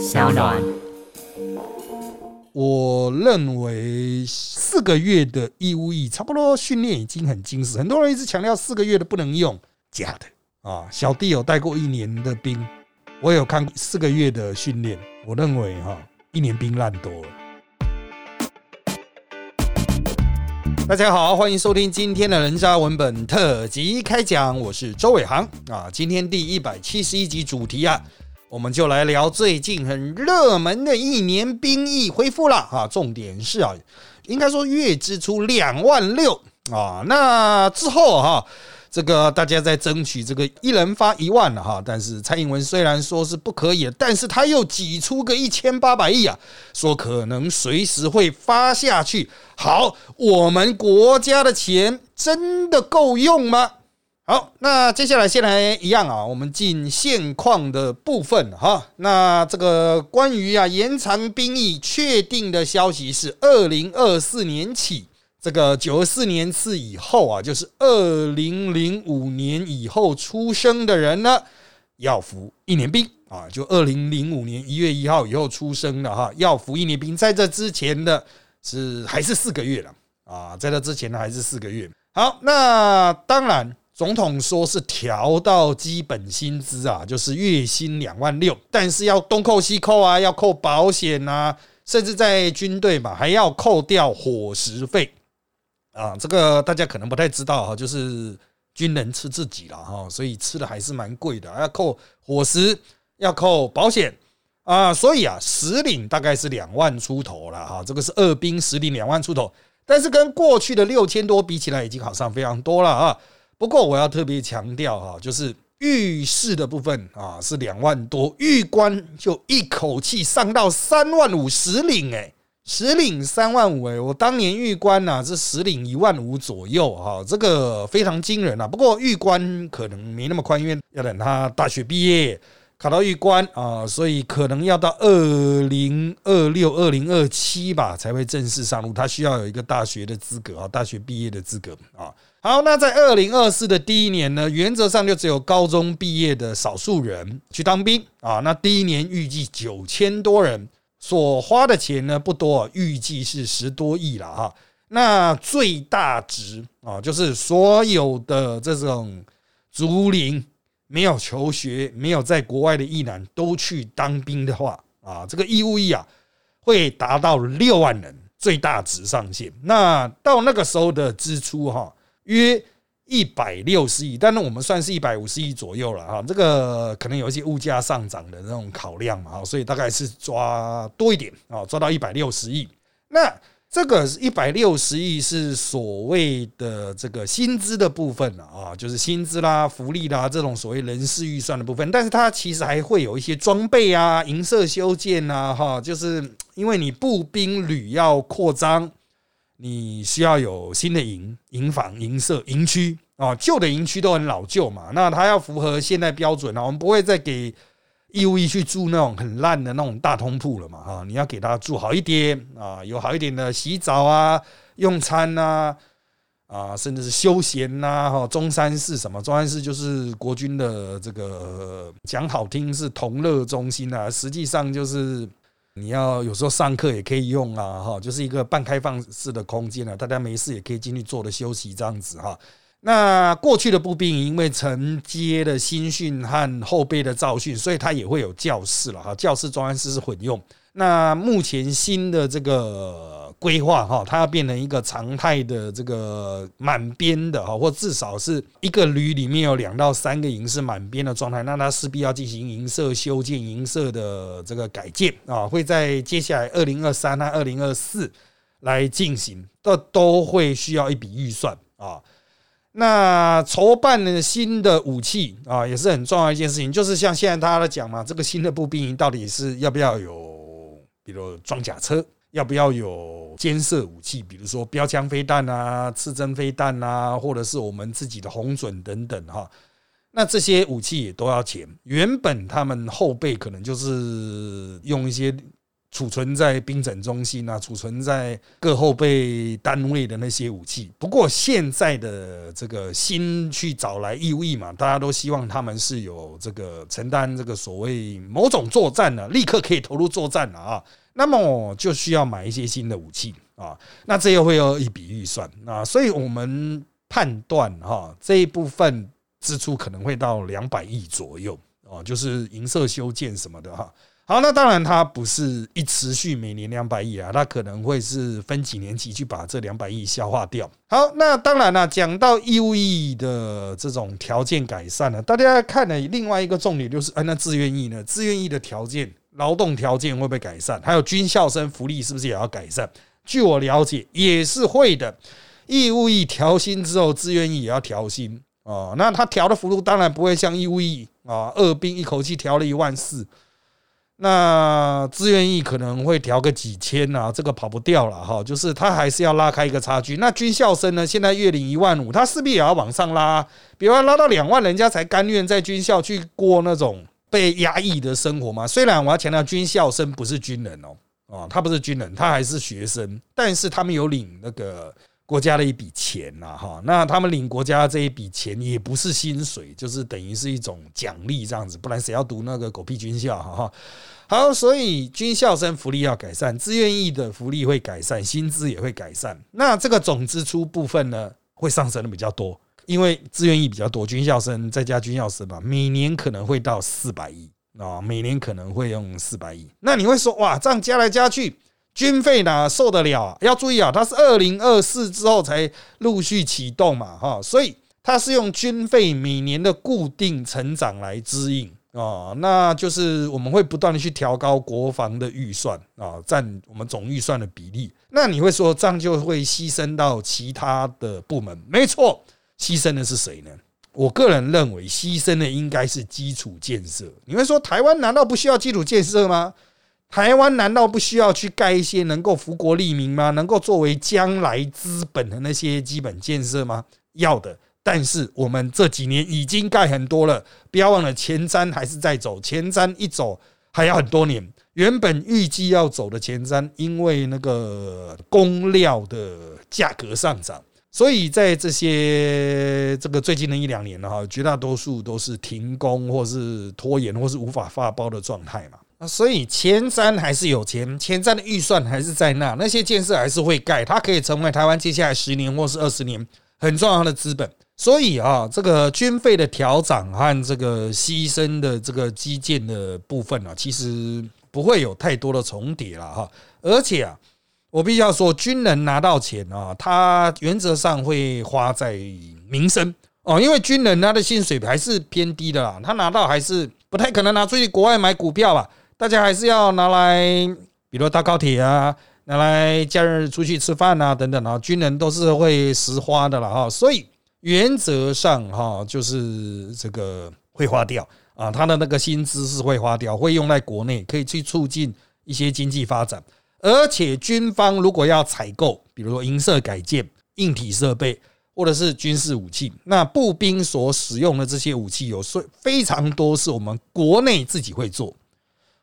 小暖。我认为四个月的义务役差不多训练已经很精实，很多人一直强调四个月的不能用，假的啊！小弟有带过一年的兵，我有看四个月的训练，我认为哈一年兵烂多了。大家好，欢迎收听今天的人渣文本特辑开讲，我是周伟航啊。今天第一百七十一集主题啊。我们就来聊最近很热门的一年兵役恢复了啊，重点是啊，应该说月支出两万六啊，那之后哈，这个大家在争取这个一人发一万了哈，但是蔡英文虽然说是不可以，但是他又挤出个一千八百亿啊，说可能随时会发下去。好，我们国家的钱真的够用吗？好，那接下来先来一样啊，我们进现况的部分哈。那这个关于啊延长兵役确定的消息是，二零二四年起，这个九四年次以后啊，就是二零零五年以后出生的人呢，要服一年兵啊。就二零零五年一月一号以后出生的哈，要服一年兵。在这之前的是还是四个月了啊，在这之前呢还是四个月。好，那当然。总统说是调到基本薪资啊，就是月薪两万六，但是要东扣西扣啊，要扣保险啊，甚至在军队嘛，还要扣掉伙食费啊。这个大家可能不太知道哈，就是军人吃自己了哈，所以吃的还是蛮贵的，要扣伙食，要扣保险啊。所以啊，实领大概是两万出头了哈，这个是二兵实领两万出头，但是跟过去的六千多比起来，已经好上非常多了啊。不过我要特别强调哈，就是御士的部分啊是两万多，御官就一口气上到三万五十领哎，十领三万五哎，我当年御官呐是十领一万五左右哈，这个非常惊人啊。不过御官可能没那么快，因为要等他大学毕业考到御官啊，所以可能要到二零二六、二零二七吧才会正式上路，他需要有一个大学的资格啊，大学毕业的资格啊。好，那在二零二四的第一年呢，原则上就只有高中毕业的少数人去当兵啊。那第一年预计九千多人，所花的钱呢不多，预计是十多亿了哈。那最大值啊，就是所有的这种竹林没有求学、没有在国外的役男都去当兵的话啊，这个义务役啊会达到六万人最大值上限。那到那个时候的支出哈。约一百六十亿，但是我们算是一百五十亿左右了哈。这个可能有一些物价上涨的那种考量嘛，所以大概是抓多一点啊，抓到一百六十亿。那这个一百六十亿是所谓的这个薪资的部分啊，就是薪资啦、福利啦这种所谓人事预算的部分。但是它其实还会有一些装备啊、营舍修建啊，哈，就是因为你步兵旅要扩张。你需要有新的营营房、营舍、营区啊，旧的营区都很老旧嘛，那它要符合现代标准啊，我们不会再给义务役去住那种很烂的那种大通铺了嘛，哈，你要给他住好一点啊，有好一点的洗澡啊、用餐呐，啊，甚至是休闲呐，哈，中山市什么？中山市就是国军的这个讲好听是同乐中心啊，实际上就是。你要有时候上课也可以用啊，哈，就是一个半开放式的空间了，大家没事也可以进去坐着休息这样子哈。那过去的步兵因为承接了新训和后备的造训，所以它也会有教室了哈，教室装室是混用。那目前新的这个。规划哈，它要变成一个常态的这个满编的哈，或至少是一个旅里面有两到三个营是满编的状态，那它势必要进行营舍修建、营舍的这个改建啊，会在接下来二零二三和二零二四来进行，这都会需要一笔预算啊。那筹办的新的武器啊，也是很重要一件事情，就是像现在大家都讲嘛，这个新的步兵营到底是要不要有，比如装甲车。要不要有监射武器，比如说标枪飞弹啊、刺针飞弹啊，或者是我们自己的红准等等哈？那这些武器也都要钱。原本他们后备可能就是用一些储存在兵整中心啊，储存在各后备单位的那些武器。不过现在的这个新去找来义务嘛，大家都希望他们是有这个承担这个所谓某种作战呢，立刻可以投入作战了啊。那么就需要买一些新的武器啊，那这又会有一笔预算啊，所以我们判断哈这一部分支出可能会到两百亿左右啊，就是银色修建什么的哈。好，那当然它不是一持续每年两百亿啊，它可能会是分几年期去把这两百亿消化掉。好，那当然了，讲到义务役的这种条件改善呢，大家看了另外一个重点就是，哎，那自愿役呢？自愿役的条件、劳动条件会不会改善？还有军校生福利是不是也要改善？据我了解，也是会的。义务役调薪之后，自愿役也要调薪哦。那他调的幅度当然不会像义务役啊，二兵一口气调了一万四。那自愿役可能会调个几千啊，这个跑不掉了哈，就是他还是要拉开一个差距。那军校生呢，现在月领一万五，他势必也要往上拉，比如拉到两万，人家才甘愿在军校去过那种被压抑的生活嘛。虽然我要强调，军校生不是军人哦，哦，他不是军人，他还是学生，但是他们有领那个。国家的一笔钱呐，哈，那他们领国家这一笔钱也不是薪水，就是等于是一种奖励这样子，不然谁要读那个狗屁军校？哈哈，好，所以军校生福利要改善，自愿役的福利会改善，薪资也会改善。那这个总支出部分呢，会上升的比较多，因为自愿役比较多，军校生再加军校生嘛，每年可能会到四百亿啊，每年可能会用四百亿。那你会说，哇，这样加来加去？军费哪受得了？要注意啊，它是二零二四之后才陆续启动嘛，哈，所以它是用军费每年的固定成长来支应啊，那就是我们会不断的去调高国防的预算啊，占我们总预算的比例。那你会说这样就会牺牲到其他的部门？没错，牺牲的是谁呢？我个人认为牺牲的应该是基础建设。你会说台湾难道不需要基础建设吗？台湾难道不需要去盖一些能够福国利民吗？能够作为将来资本的那些基本建设吗？要的。但是我们这几年已经盖很多了，不要忘了前瞻还是在走，前瞻一走还要很多年。原本预计要走的前瞻，因为那个工料的价格上涨，所以在这些这个最近的一两年呢，哈，绝大多数都是停工或是拖延或是无法发包的状态嘛。啊，所以前瞻还是有钱，前瞻的预算还是在那，那些建设还是会盖，它可以成为台湾接下来十年或是二十年很重要的资本。所以啊，这个军费的调整和这个牺牲的这个基建的部分呢，其实不会有太多的重叠了哈。而且啊，我必须要说，军人拿到钱啊，他原则上会花在民生哦，因为军人他的薪水还是偏低的啦，他拿到还是不太可能拿出去国外买股票吧。大家还是要拿来，比如搭高铁啊，拿来假日出去吃饭啊，等等啊，军人都是会实花的了哈，所以原则上哈，就是这个会花掉啊，他的那个薪资是会花掉，会用在国内，可以去促进一些经济发展。而且军方如果要采购，比如说银色改建、硬体设备或者是军事武器，那步兵所使用的这些武器，有非非常多是我们国内自己会做。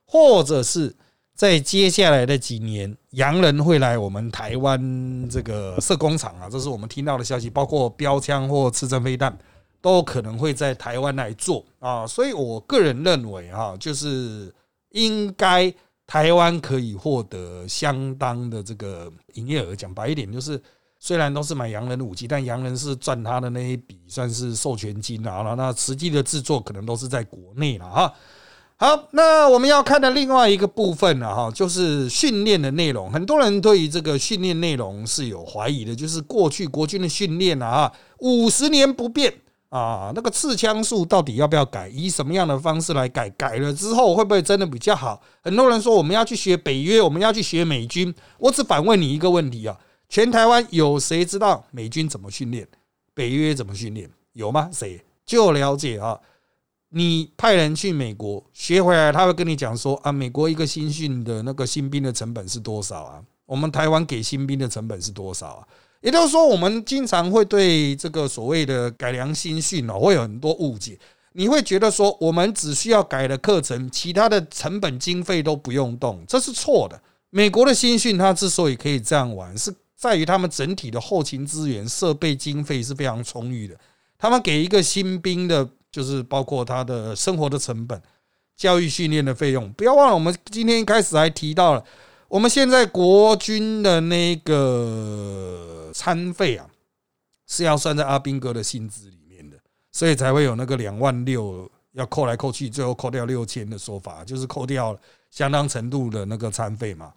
或者是在接下来的几年，洋人会来我们台湾这个设工厂啊，这是我们听到的消息，包括标枪或刺针飞弹，都可能会在台湾来做啊。所以我个人认为啊，就是应该台湾可以获得相当的这个营业额。讲白一点，就是虽然都是买洋人的武器，但洋人是赚他的那一笔算是授权金啊，那实际的制作可能都是在国内了哈。好，那我们要看的另外一个部分呢，哈，就是训练的内容。很多人对于这个训练内容是有怀疑的，就是过去国军的训练啊，五十年不变啊，那个刺枪术到底要不要改？以什么样的方式来改？改了之后会不会真的比较好？很多人说我们要去学北约，我们要去学美军。我只反问你一个问题啊：全台湾有谁知道美军怎么训练？北约怎么训练？有吗？谁？就了解啊。你派人去美国学回来，他会跟你讲说啊，美国一个新训的那个新兵的成本是多少啊？我们台湾给新兵的成本是多少啊？也就是说，我们经常会对这个所谓的改良新训哦，会有很多误解。你会觉得说我们只需要改了课程，其他的成本经费都不用动，这是错的。美国的新训它之所以可以这样玩，是在于他们整体的后勤资源、设备经费是非常充裕的。他们给一个新兵的，就是包括他的生活的成本、教育训练的费用。不要忘了，我们今天一开始还提到了，我们现在国军的那个餐费啊，是要算在阿兵哥的薪资里面的，所以才会有那个两万六要扣来扣去，最后扣掉六千的说法，就是扣掉相当程度的那个餐费嘛。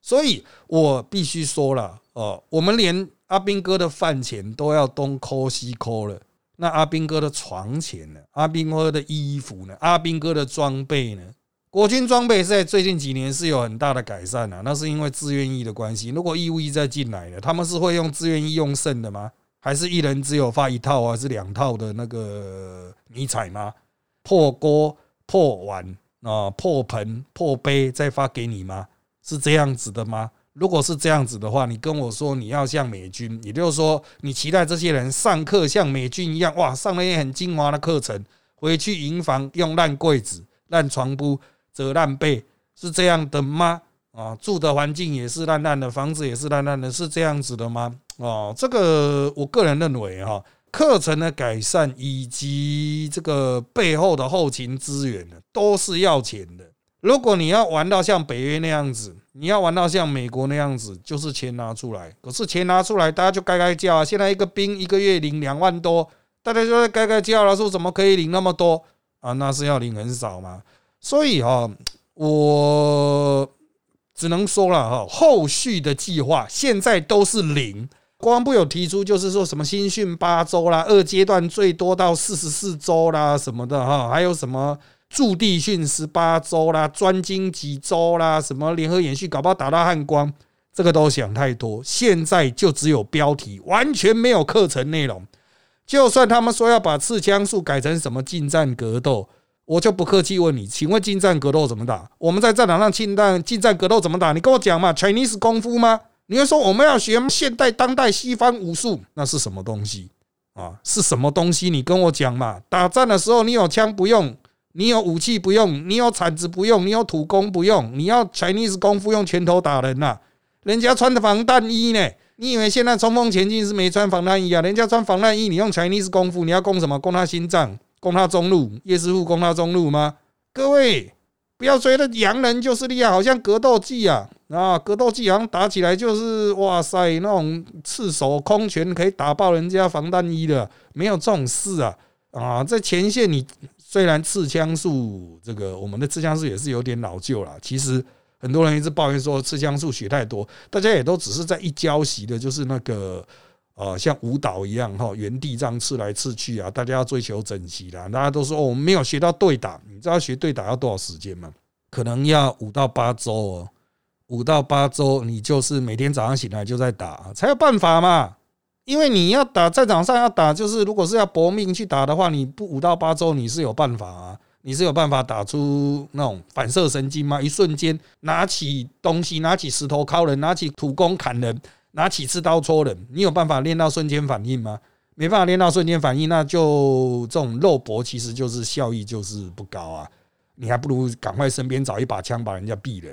所以我必须说了，哦，我们连阿兵哥的饭钱都要东抠西抠了。那阿兵哥的床钱呢？阿兵哥的衣服呢？阿兵哥的装备呢？国军装备在最近几年是有很大的改善啊，那是因为自愿役的关系。如果义务役再进来了，他们是会用自愿役用剩的吗？还是一人只有发一套还是两套的那个迷彩吗？破锅、破碗啊、破盆、破杯再发给你吗？是这样子的吗？如果是这样子的话，你跟我说你要像美军，也就是说你期待这些人上课像美军一样，哇，上了一些很精华的课程，回去营房用烂柜子、烂床铺、折烂被，是这样的吗？啊，住的环境也是烂烂的，房子也是烂烂的，是这样子的吗？哦，这个我个人认为哈，课程的改善以及这个背后的后勤资源呢，都是要钱的。如果你要玩到像北约那样子，你要玩到像美国那样子，就是钱拿出来。可是钱拿出来，大家就该该叫啊！现在一个兵一个月领两万多，大家就在该该叫了，说怎么可以领那么多啊？那是要领很少嘛。所以哈，我只能说了哈，后续的计划现在都是零。国防部有提出，就是说什么新训八周啦，二阶段最多到四十四周啦，什么的哈，还有什么？驻地训十八周啦，专精几周啦，什么联合演训，搞不好打到汉光，这个都想太多。现在就只有标题，完全没有课程内容。就算他们说要把刺枪术改成什么近战格斗，我就不客气问你，请问近战格斗怎么打？我们在战场上近战近战格斗怎么打？你跟我讲嘛，Chinese 功夫吗？你会说我们要学现代当代西方武术，那是什么东西啊？是什么东西？你跟我讲嘛。打战的时候，你有枪不用？你有武器不用，你有铲子不用，你有土工不用，你要 Chinese 功夫用拳头打人呐？人家穿的防弹衣呢？你以为现在冲锋前进是没穿防弹衣啊？人家穿防弹衣，你用 Chinese 功夫，你要攻什么？攻他心脏，攻他中路，叶师傅攻他中路吗？各位不要觉得洋人就是厉害，好像格斗技啊啊，格斗技好像打起来就是哇塞，那种赤手空拳可以打爆人家防弹衣的，没有这种事啊啊，在前线你。虽然刺枪术这个，我们的刺枪术也是有点老旧了。其实很多人一直抱怨说刺枪术学太多，大家也都只是在一教习的，就是那个呃，像舞蹈一样哈，原地这样刺来刺去啊。大家要追求整齐啦，大家都说，我们没有学到对打。你知道学对打要多少时间吗？可能要五到八周哦，五到八周，你就是每天早上醒来就在打，才有办法嘛。因为你要打战场上要打，就是如果是要搏命去打的话，你不五到八周你是有办法啊，你是有办法打出那种反射神经吗？一瞬间拿起东西，拿起石头敲人，拿起土工砍人，拿起刺刀戳人，你有办法练到瞬间反应吗？没办法练到瞬间反应，那就这种肉搏其实就是效益就是不高啊，你还不如赶快身边找一把枪把人家毙了。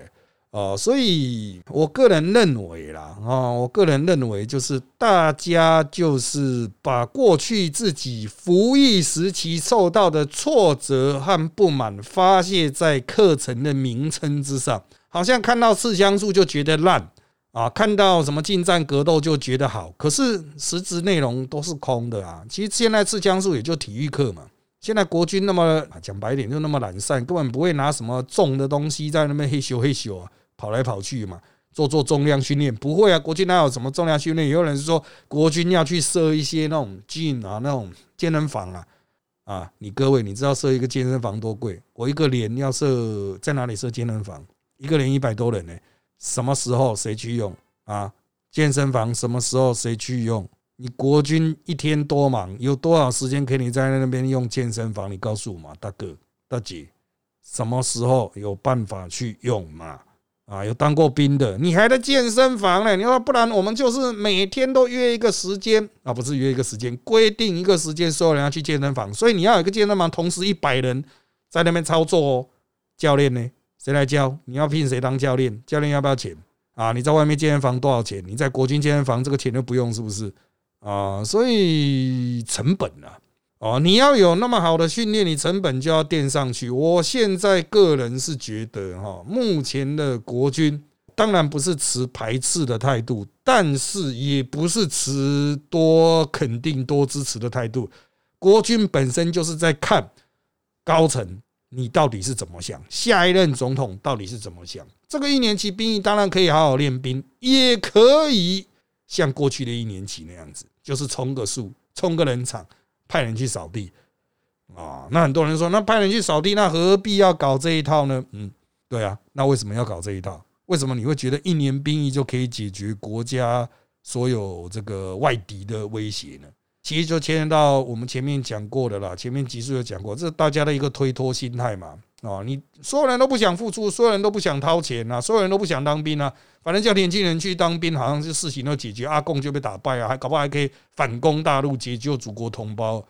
哦，所以我个人认为啦，啊，我个人认为就是大家就是把过去自己服役时期受到的挫折和不满发泄在课程的名称之上，好像看到刺枪术就觉得烂啊，看到什么近战格斗就觉得好，可是实质内容都是空的啊。其实现在刺枪术也就体育课嘛，现在国军那么讲白点就那么懒散，根本不会拿什么重的东西在那边嘿咻嘿咻啊。跑来跑去嘛，做做重量训练不会啊？国军哪有什么重量训练？也有人说国军要去设一些那种劲啊，那种健身房啊啊！你各位，你知道设一个健身房多贵？我一个连要设在哪里设健身房？一个连一百多人呢？什么时候谁去用啊？健身房什么时候谁去用？你国军一天多忙，有多少时间给你在那边用健身房？你告诉我嘛，大哥大姐，什么时候有办法去用嘛？啊，有当过兵的，你还在健身房呢？你说不然，我们就是每天都约一个时间啊，不是约一个时间，规定一个时间，所有人要去健身房。所以你要有一个健身房，同时一百人在那边操作哦。教练呢？谁来教？你要聘谁当教练？教练要不要钱啊？你在外面健身房多少钱？你在国军健身房这个钱都不用，是不是啊？所以成本啊。哦，你要有那么好的训练，你成本就要垫上去。我现在个人是觉得，哈，目前的国军当然不是持排斥的态度，但是也不是持多肯定、多支持的态度。国军本身就是在看高层你到底是怎么想，下一任总统到底是怎么想。这个一年期兵役当然可以好好练兵，也可以像过去的一年期那样子，就是冲个数，冲个人场。派人去扫地啊？那很多人说，那派人去扫地，那何必要搞这一套呢？嗯，对啊，那为什么要搞这一套？为什么你会觉得一年兵役就可以解决国家所有这个外敌的威胁呢？其实就牵连到我们前面讲过的啦，前面集数有讲过，这是大家的一个推脱心态嘛。啊，你所有人都不想付出，所有人都不想掏钱啊，所有人都不想当兵啊，反正叫年轻人去当兵，好像是事情都解决，阿贡就被打败啊，还搞不好还可以反攻大陆，解救祖国同胞，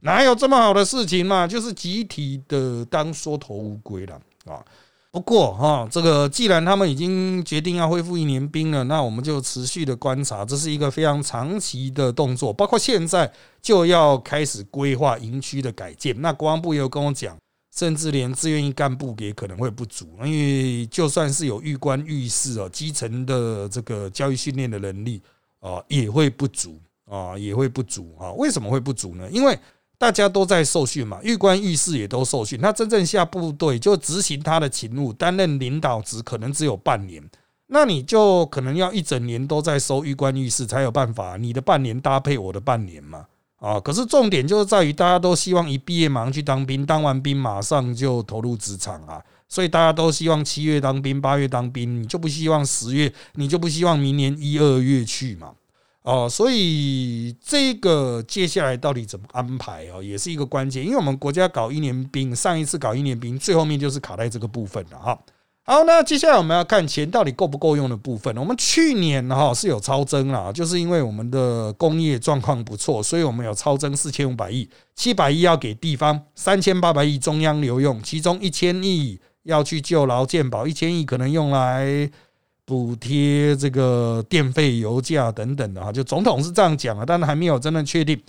哪有这么好的事情嘛？就是集体的当缩头乌龟了啊。不过哈，这个既然他们已经决定要恢复一年兵了，那我们就持续的观察，这是一个非常长期的动作，包括现在就要开始规划营区的改建。那国防部也有跟我讲。甚至连志愿役干部也可能会不足，因为就算是有预官预示哦，基层的这个教育训练的能力啊，也会不足啊，也会不足啊。为什么会不足呢？因为大家都在受训嘛，预官预示也都受训，他真正下部队就执行他的勤务，担任领导职，可能只有半年，那你就可能要一整年都在收预官预示，才有办法你的半年搭配我的半年嘛。啊，可是重点就是在于，大家都希望一毕业马上去当兵，当完兵马上就投入职场啊，所以大家都希望七月当兵，八月当兵，你就不希望十月，你就不希望明年一二月去嘛？哦，所以这个接下来到底怎么安排哦，也是一个关键，因为我们国家搞一年兵，上一次搞一年兵，最后面就是卡在这个部分了哈。好，那接下来我们要看钱到底够不够用的部分。我们去年哈是有超增啦，就是因为我们的工业状况不错，所以我们有超增四千五百亿，七百亿要给地方，三千八百亿中央留用，其中一千亿要去救劳健保，一千亿可能用来补贴这个电费、油价等等的哈。就总统是这样讲啊，但是还没有真的确定。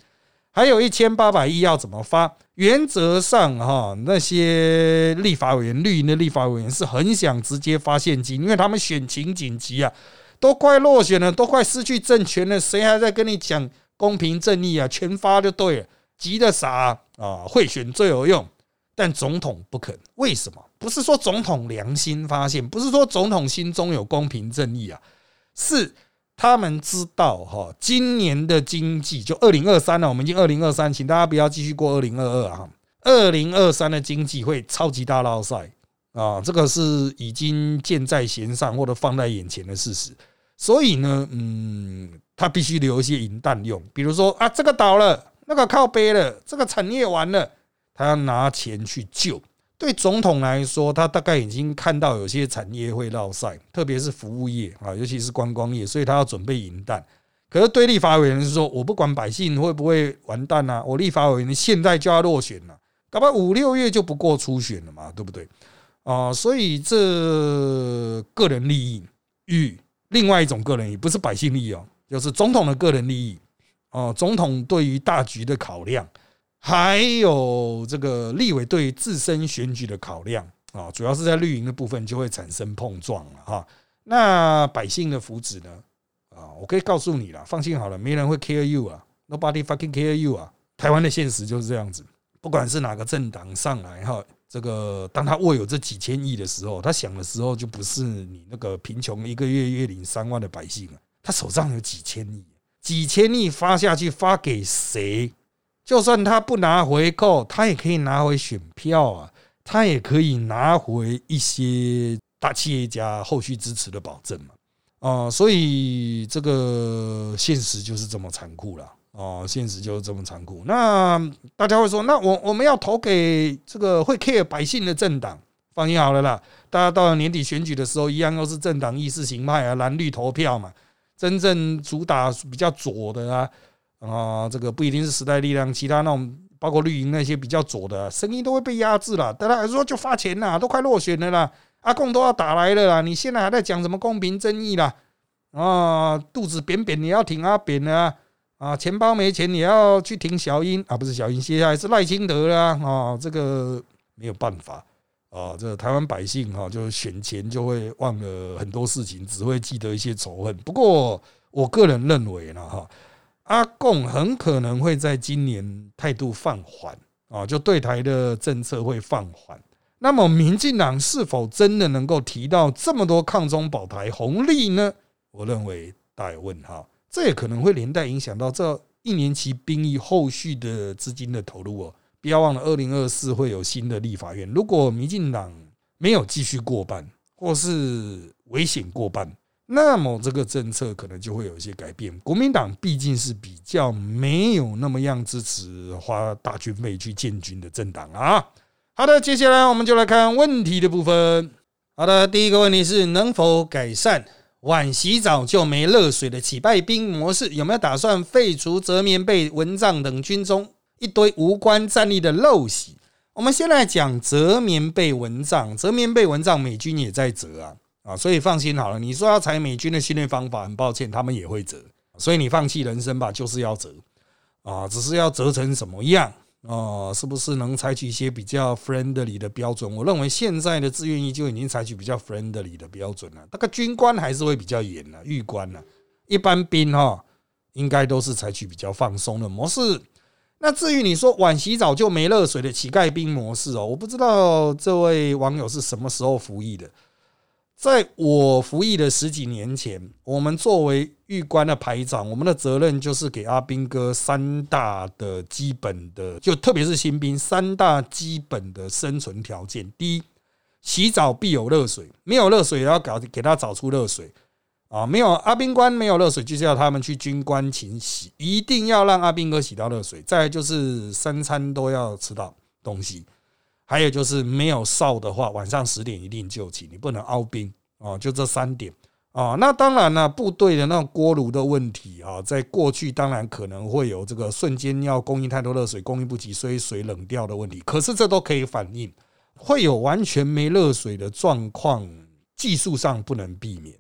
还有一千八百亿要怎么发？原则上哈，那些立法委员、绿营的立法委员是很想直接发现金，因为他们选情紧急啊，都快落选了，都快失去政权了，谁还在跟你讲公平正义啊？全发就对了，急的傻啊！贿选最有用，但总统不肯，为什么？不是说总统良心发现，不是说总统心中有公平正义啊，是。他们知道哈，今年的经济就二零二三了，我们已经二零二三，请大家不要继续过二零二二啊。二零二三的经济会超级大捞赛啊，这个是已经箭在弦上或者放在眼前的事实。所以呢，嗯，他必须留一些银弹用，比如说啊，这个倒了，那个靠背了，这个产业完了，他要拿钱去救。对总统来说，他大概已经看到有些产业会落赛，特别是服务业啊，尤其是观光业，所以他要准备银弹。可是对立法委员是说，我不管百姓会不会完蛋啊，我立法委员现在就要落选了，搞不好五六月就不过初选了嘛，对不对？啊，所以这个人利益与另外一种个人利益，不是百姓利益哦，就是总统的个人利益哦，总统对于大局的考量。还有这个立委对自身选举的考量啊，主要是在绿营的部分就会产生碰撞了哈。那百姓的福祉呢？啊，我可以告诉你了，放心好了，没人会 care you 啊，nobody fucking care you 啊。台湾的现实就是这样子，不管是哪个政党上来哈，这个当他握有这几千亿的时候，他想的时候就不是你那个贫穷一个月月领三万的百姓了，他手上有几千亿，几千亿发下去发给谁？就算他不拿回扣，他也可以拿回选票啊，他也可以拿回一些大企业家后续支持的保证嘛，啊，所以这个现实就是这么残酷了，哦，现实就是这么残酷。那大家会说，那我我们要投给这个会 care 百姓的政党，放心好了啦，大家到了年底选举的时候，一样都是政党意识形态啊，蓝绿投票嘛。真正主打比较左的啊啊，这个不一定是时代力量，其他那种包括绿营那些比较左的声音都会被压制了。大家还说就发钱啦，都快落选了啦，阿贡都要打来了啦，你现在还在讲什么公平正义啦？啊，肚子扁扁你要挺阿扁啊啊，钱包没钱你要去挺小英啊，不是小英，接下来是赖清德啦啊，这个没有办法。啊，这台湾百姓哈，就选钱就会忘了很多事情，只会记得一些仇恨。不过，我个人认为呢，哈，阿共很可能会在今年态度放缓啊，就对台的政策会放缓。那么，民进党是否真的能够提到这么多抗中保台红利呢？我认为大有问号。这也可能会连带影响到这一年期兵役后续的资金的投入哦。不要忘了，二零二四会有新的立法院。如果民进党没有继续过半，或是危险过半，那么这个政策可能就会有一些改变。国民党毕竟是比较没有那么样支持花大军费去建军的政党啊。好的，接下来我们就来看问题的部分。好的，第一个问题是能否改善晚洗澡就没热水的起败兵模式？有没有打算废除折棉被、蚊帐等军中？一堆无关战力的陋习。我们先来讲折棉被蚊帐，折棉被蚊帐，美军也在折啊啊，所以放心好了。你说要采美军的训练方法，很抱歉，他们也会折，所以你放弃人生吧，就是要折啊，只是要折成什么样啊？是不是能采取一些比较 friendly 的标准？我认为现在的志愿役就已经采取比较 friendly 的标准了。那个军官还是会比较严的，狱官呢，一般兵哈，应该都是采取比较放松的模式。那至于你说晚洗澡就没热水的乞丐兵模式哦，我不知道这位网友是什么时候服役的。在我服役的十几年前，我们作为狱官的排长，我们的责任就是给阿兵哥三大的基本的，就特别是新兵三大基本的生存条件：第一，洗澡必有热水，没有热水也要搞给他找出热水。啊，没有阿兵官没有热水，就是要他们去军官勤洗，一定要让阿兵哥洗到热水。再就是三餐都要吃到东西，还有就是没有哨的话，晚上十点一定就寝，你不能凹兵啊。就这三点啊。那当然了，部队的那种锅炉的问题啊，在过去当然可能会有这个瞬间要供应太多热水，供应不及，所以水冷掉的问题。可是这都可以反映，会有完全没热水的状况，技术上不能避免。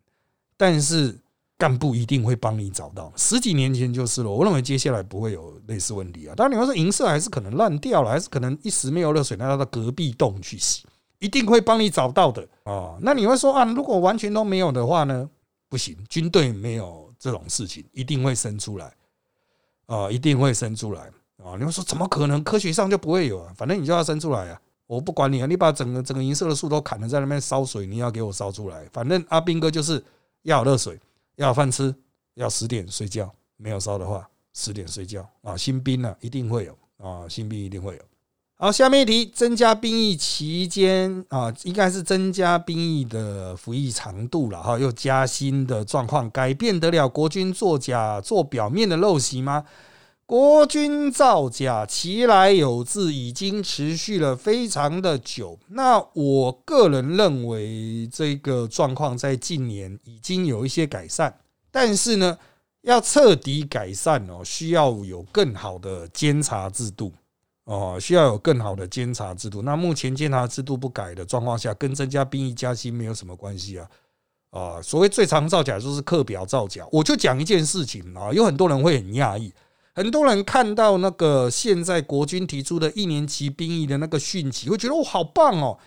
但是干部一定会帮你找到，十几年前就是了。我认为接下来不会有类似问题啊。当然你要说银色还是可能烂掉了，还是可能一时没有热水，那要到隔壁洞去洗，一定会帮你找到的啊。那你会说啊，如果完全都没有的话呢？不行，军队没有这种事情，一定会生出来啊，一定会生出来啊。你会说怎么可能？科学上就不会有啊，反正你就要生出来啊。我不管你啊，你把整个整个银色的树都砍了，在那边烧水，你要给我烧出来。反正阿兵哥就是。要热水，要饭吃，要十点睡觉。没有烧的话，十点睡觉啊。新兵呢，一定会有啊，新兵一定会有。好，下面一题，增加兵役期间啊，应该是增加兵役的服役长度了哈，又加薪的状况，改变得了国军作假做表面的陋习吗？国军造假，其来有自，已经持续了非常的久。那我个人认为，这个状况在近年已经有一些改善，但是呢，要彻底改善哦，需要有更好的监察制度哦，需要有更好的监察制度。那目前监察制度不改的状况下，跟增加兵役加薪没有什么关系啊啊！所谓最常造假就是课表造假。我就讲一件事情啊，有很多人会很讶异。很多人看到那个现在国军提出的一年期兵役的那个训期，会觉得哦好棒哦，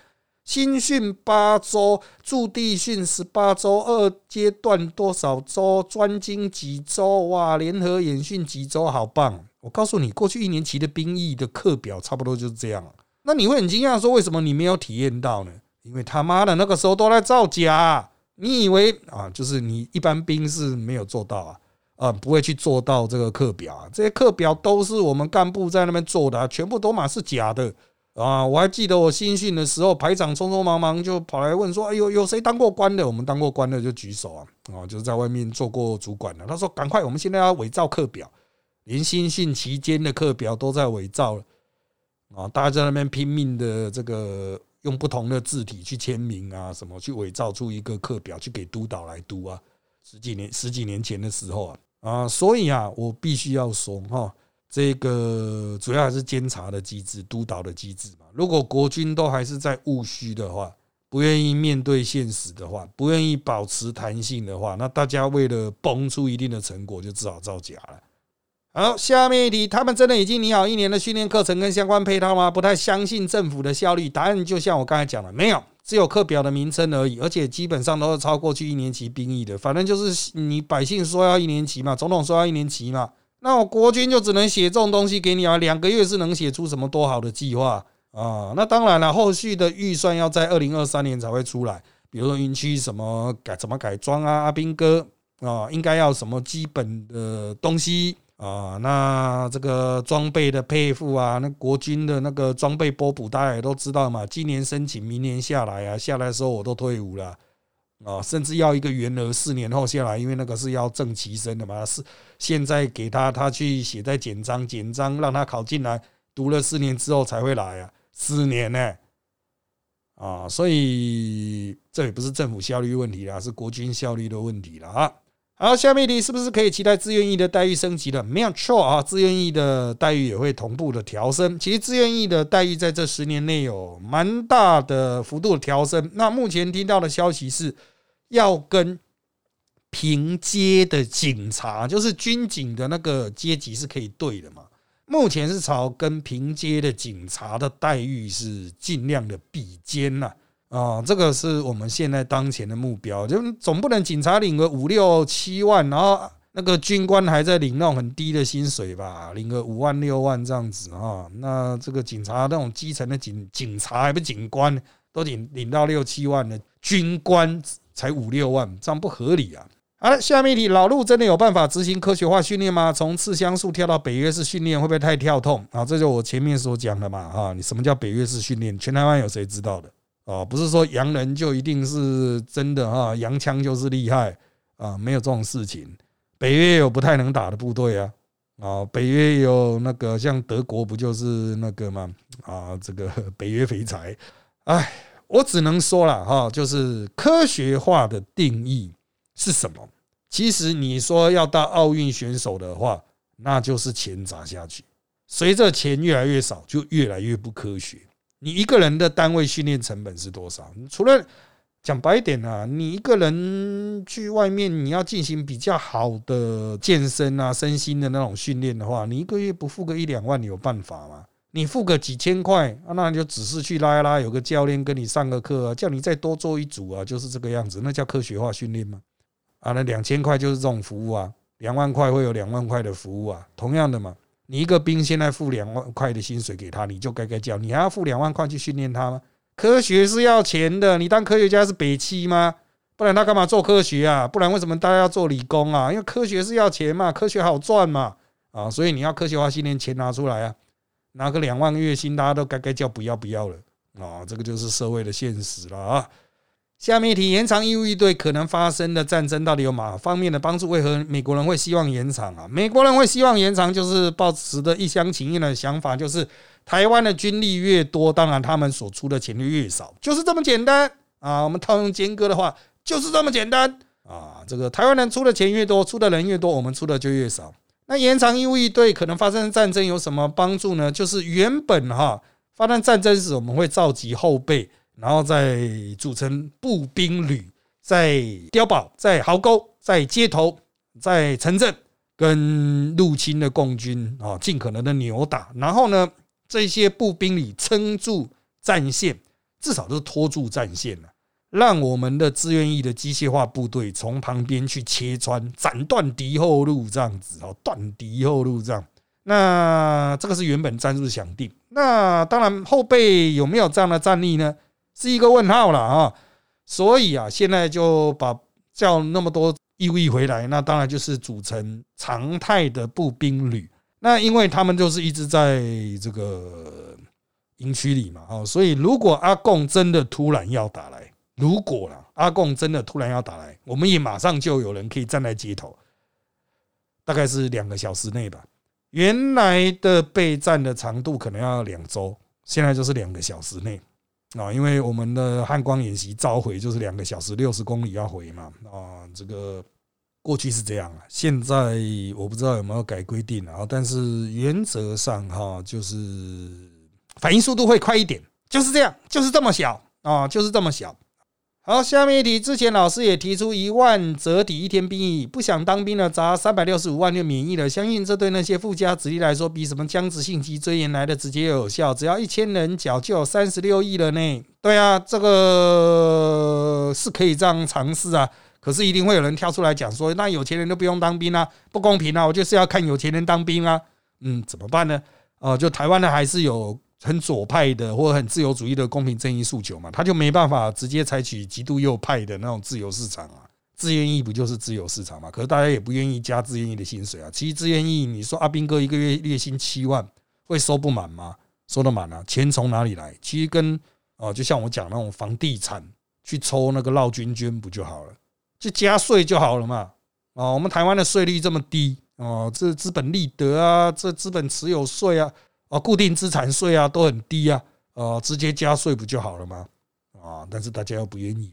新训八周，驻地训十八周，二阶段多少周，专精几周，哇，联合演训几周，好棒！我告诉你，过去一年期的兵役的课表差不多就是这样。那你会很惊讶说，为什么你没有体验到呢？因为他妈的那个时候都在造假，你以为啊，就是你一般兵是没有做到啊。啊，不会去做到这个课表啊！这些课表都是我们干部在那边做的，全部都嘛是假的啊！我还记得我新训的时候，排长匆匆忙忙就跑来问说：“哎呦，有谁当过官的？我们当过官的就举手啊！啊，就是在外面做过主管的。”他说：“赶快，我们现在要伪造课表，连新训期间的课表都在伪造了啊！大家在那边拼命的这个用不同的字体去签名啊，什么去伪造出一个课表去给督导来读啊。十几年十几年前的时候啊啊，所以啊，我必须要说哈，这个主要还是监察的机制、督导的机制嘛。如果国军都还是在务虚的话，不愿意面对现实的话，不愿意保持弹性的话，那大家为了崩出一定的成果，就只好造假了。好，下面一题，他们真的已经拟好一年的训练课程跟相关配套吗？不太相信政府的效率。答案就像我刚才讲的，没有，只有课表的名称而已，而且基本上都是超过去一年级兵役的。反正就是你百姓说要一年级嘛，总统说要一年级嘛，那我国军就只能写这种东西给你啊。两个月是能写出什么多好的计划啊？那当然了，后续的预算要在二零二三年才会出来，比如说营区什么改怎么改装啊，阿兵哥啊，应该要什么基本的东西。啊，那这个装备的配付啊，那国军的那个装备波补，大家也都知道嘛。今年申请，明年下来啊，下来的时候我都退伍了啊，甚至要一个员额，四年后下来，因为那个是要正其身的嘛。是现在给他，他去写在简章，简章让他考进来，读了四年之后才会来啊，四年呢啊，所以这也不是政府效率问题啦，是国军效率的问题了啊。好，下面一题是不是可以期待自愿役的待遇升级了？没有错啊，自愿役的待遇也会同步的调升。其实自愿役的待遇在这十年内有蛮大的幅度的调升。那目前听到的消息是要跟平阶的警察，就是军警的那个阶级是可以对的嘛？目前是朝跟平阶的警察的待遇是尽量的比肩呐。啊这个是我们现在当前的目标，就总不能警察领个五六七万，然后那个军官还在领那种很低的薪水吧，领个五万六万这样子啊？那这个警察那种基层的警警察还不警官，都领领到六七万的军官才五六万，这样不合理啊！好了，下面一题，老陆真的有办法执行科学化训练吗？从刺枪术跳到北约式训练，会不会太跳痛啊？这就我前面所讲的嘛，啊，你什么叫北约式训练？全台湾有谁知道的？哦，不是说洋人就一定是真的哈，洋枪就是厉害啊，没有这种事情。北约有不太能打的部队啊，啊，北约有那个像德国不就是那个吗？啊，这个 北约肥宅。哎，我只能说了哈，就是科学化的定义是什么？其实你说要当奥运选手的话，那就是钱砸下去，随着钱越来越少，就越来越不科学。你一个人的单位训练成本是多少？除了讲白一点啊，你一个人去外面，你要进行比较好的健身啊、身心的那种训练的话，你一个月不付个一两万，你有办法吗？你付个几千块，那就只是去拉一拉，有个教练跟你上个课啊，叫你再多做一组啊，就是这个样子，那叫科学化训练吗？啊，那两千块就是这种服务啊，两万块会有两万块的服务啊，同样的嘛。你一个兵现在付两万块的薪水给他，你就该该叫，你还要付两万块去训练他吗？科学是要钱的，你当科学家是北七吗？不然他干嘛做科学啊？不然为什么大家要做理工啊？因为科学是要钱嘛，科学好赚嘛，啊，所以你要科学化训练，钱拿出来啊，拿个两万月薪，大家都该该叫不要不要了啊，这个就是社会的现实了啊。下面一题：延长义务役对可能发生的战争到底有哪方面的帮助？为何美国人会希望延长啊？美国人会希望延长，就是抱持的一厢情愿的想法，就是台湾的军力越多，当然他们所出的钱就越少，就是这么简单啊！我们套用坚哥的话，就是这么简单啊！这个台湾人出的钱越多，出的人越多，我们出的就越少。那延长义务役对可能发生的战争有什么帮助呢？就是原本哈发生战争时，我们会召集后备。然后再组成步兵旅，在碉堡、在壕沟、在街头、在城镇，跟入侵的共军啊，尽可能的扭打。然后呢，这些步兵旅撑住战线，至少都是拖住战线了，让我们的志愿役的机械化部队从旁边去切穿，斩断敌后路，这样子哦，断敌后路这样。那这个是原本战术想定。那当然，后备有没有这样的战力呢？是一个问号了啊，所以啊，现在就把叫那么多义务役回来，那当然就是组成常态的步兵旅。那因为他们就是一直在这个营区里嘛，哦，所以如果阿贡真的突然要打来，如果啦，阿贡真的突然要打来，我们也马上就有人可以站在街头，大概是两个小时内吧。原来的备战的长度可能要两周，现在就是两个小时内。啊，因为我们的汉光演习召回就是两个小时六十公里要回嘛啊，这个过去是这样，现在我不知道有没有改规定啊，但是原则上哈，就是反应速度会快一点，就是这样，就是这么小啊，就是这么小。好，下面一题，之前老师也提出一万折抵一天兵役，不想当兵的砸三百六十五万就免疫了。相信这对那些富家子弟来说，比什么僵直性脊椎炎来的直接有效。只要一千人缴就有三十六亿了呢。对啊，这个是可以这样尝试啊。可是一定会有人跳出来讲说，那有钱人都不用当兵啊，不公平啊！我就是要看有钱人当兵啊。嗯，怎么办呢？哦，就台湾呢，还是有。很左派的或者很自由主义的公平正义诉求嘛，他就没办法直接采取极度右派的那种自由市场啊。自愿意不就是自由市场嘛？可是大家也不愿意加自愿意的薪水啊。其实自愿意，你说阿兵哥一个月月薪七万，会收不满吗？收得满啊，钱从哪里来？其实跟哦，就像我讲那种房地产去抽那个绕军捐不就好了？就加税就好了嘛。哦，我们台湾的税率这么低哦，这资本利得啊，这资本持有税啊。啊，固定资产税啊都很低啊，呃，直接加税不就好了吗？啊，但是大家又不愿意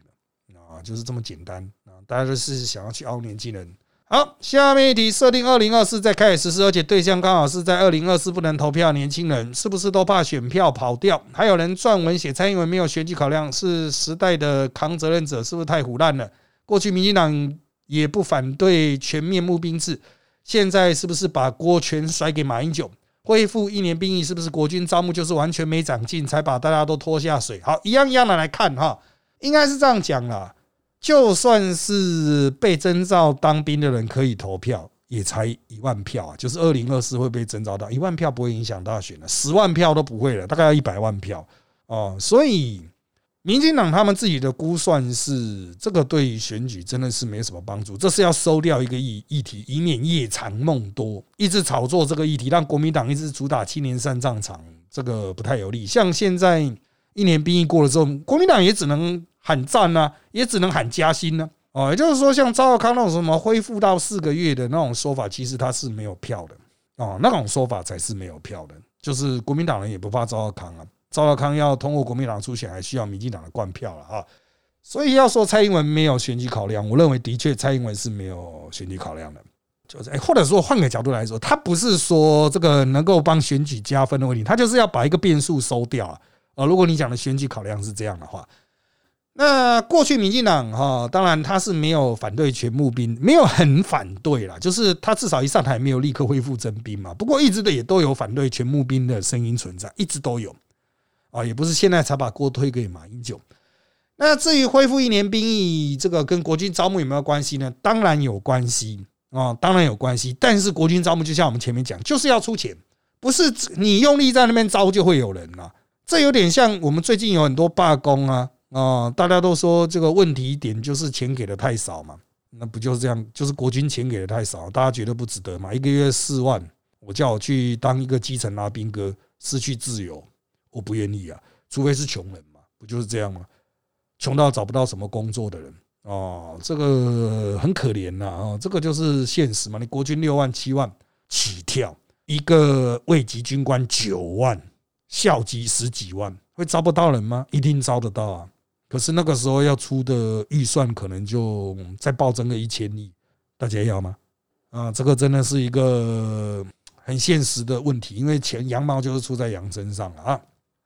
啊，就是这么简单啊，大家都是想要去凹年轻人。好，下面一题，设定二零二四再开始实施，而且对象刚好是在二零二四不能投票年轻人，是不是都怕选票跑掉？还有人撰文写蔡英文没有选举考量，是时代的扛责任者，是不是太胡乱了？过去民进党也不反对全面募兵制，现在是不是把锅全甩给马英九？恢复一年兵役是不是国军招募就是完全没长进，才把大家都拖下水？好，一样一样的来看哈，应该是这样讲啦。就算是被征召当兵的人可以投票，也才一万票啊，就是二零二四会被征召到一万票不会影响大选的，十万票都不会了，大概要一百万票哦，所以。民进党他们自己的估算是，这个对于选举真的是没什么帮助，这是要收掉一个议议题，以免夜长梦多，一直炒作这个议题，让国民党一直主打七年上战场，这个不太有利。像现在一年兵役过了之后，国民党也只能喊战啊，也只能喊加薪呢。哦，也就是说，像赵少康那种什么恢复到四个月的那种说法，其实他是没有票的哦，那种说法才是没有票的，就是国民党人也不怕赵少康啊。赵少康要通过国民党出选，还需要民进党的灌票了啊！所以要说蔡英文没有选举考量，我认为的确蔡英文是没有选举考量的。就是哎，或者说换个角度来说，他不是说这个能够帮选举加分的问题，他就是要把一个变数收掉啊！呃，如果你讲的选举考量是这样的话，那过去民进党哈，当然他是没有反对全募兵，没有很反对啦，就是他至少一上台没有立刻恢复征兵嘛。不过一直的也都有反对全募兵的声音存在，一直都有。啊，也不是现在才把锅推给马英九。那至于恢复一年兵役，这个跟国军招募有没有关系呢？当然有关系啊，当然有关系。但是国军招募就像我们前面讲，就是要出钱，不是你用力在那边招就会有人了。这有点像我们最近有很多罢工啊啊，大家都说这个问题点就是钱给的太少嘛。那不就是这样？就是国军钱给的太少，大家觉得不值得嘛？一个月四万，我叫我去当一个基层拉兵哥，失去自由。我不愿意啊，除非是穷人嘛，不就是这样吗？穷到找不到什么工作的人哦，这个很可怜呐啊，这个就是现实嘛。你国军六万七万起跳，一个位级军官九万，校级十几万，会招不到人吗？一定招得到啊。可是那个时候要出的预算可能就再暴增个一千亿，大家要吗？啊，这个真的是一个很现实的问题，因为钱羊毛就是出在羊身上了啊。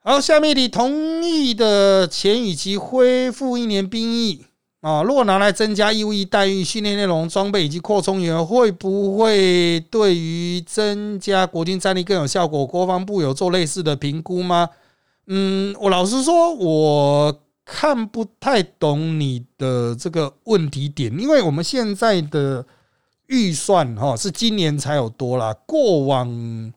好，下面你同意的前以及恢复一年兵役啊，如果拿来增加义务役待遇、训练内容、装备以及扩充员，会不会对于增加国军战力更有效果？国防部有做类似的评估吗？嗯，我老实说，我看不太懂你的这个问题点，因为我们现在的预算哈是今年才有多啦，过往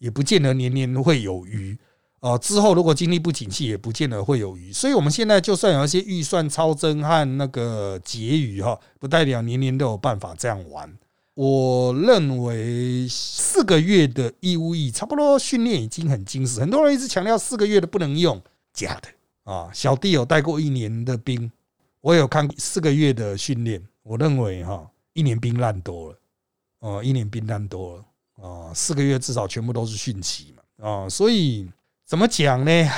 也不见得年年会有余。哦，之后如果经济不景气，也不见得会有余。所以，我们现在就算有一些预算超增和那个结余哈，不代表年年都有办法这样玩。我认为四个月的义务役差不多训练已经很精实。很多人一直强调四个月的不能用，假的啊！小弟有带过一年的兵，我有看四个月的训练，我认为哈，一年兵烂多了哦，一年兵烂多了哦，四个月至少全部都是训期嘛啊，所以。怎么讲呢？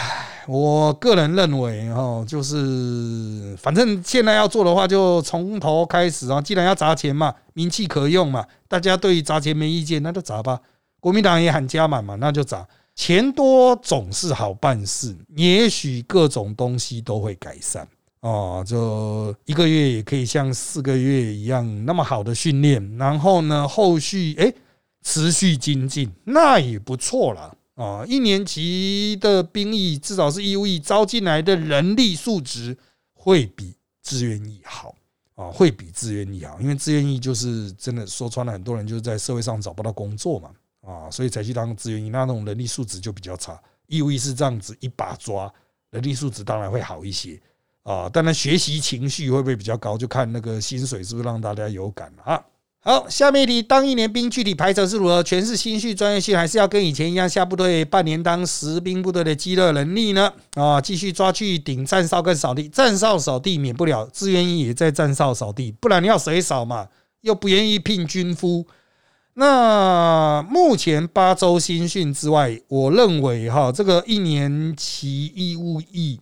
我个人认为哈，就是反正现在要做的话，就从头开始啊。既然要砸钱嘛，名气可用嘛，大家对于砸钱没意见，那就砸吧。国民党也喊加满嘛，那就砸。钱多总是好办事，也许各种东西都会改善哦。就一个月也可以像四个月一样那么好的训练，然后呢，后续哎持续精进，那也不错了啊。一年级的兵役至少是义务役招进来的人力素质会比志愿役好啊，会比志愿役好，因为志愿役就是真的说穿了，很多人就是在社会上找不到工作嘛。啊，所以才去当志愿役，那种人力素质就比较差。义务役是这样子一把抓，人力素质当然会好一些啊。当然学习情绪会不会比较高，就看那个薪水是不是让大家有感了啊。好，下面一题，当一年兵具体排程是如何？全是新训、专业训，还是要跟以前一样下部队半年当实兵部队的积热能力呢？啊，继续抓去顶站哨跟扫地，站哨扫地免不了，志愿役也在站哨扫地，不然你要谁扫嘛？又不愿意聘军夫。那目前八周新训之外，我认为哈，这个一年期义务役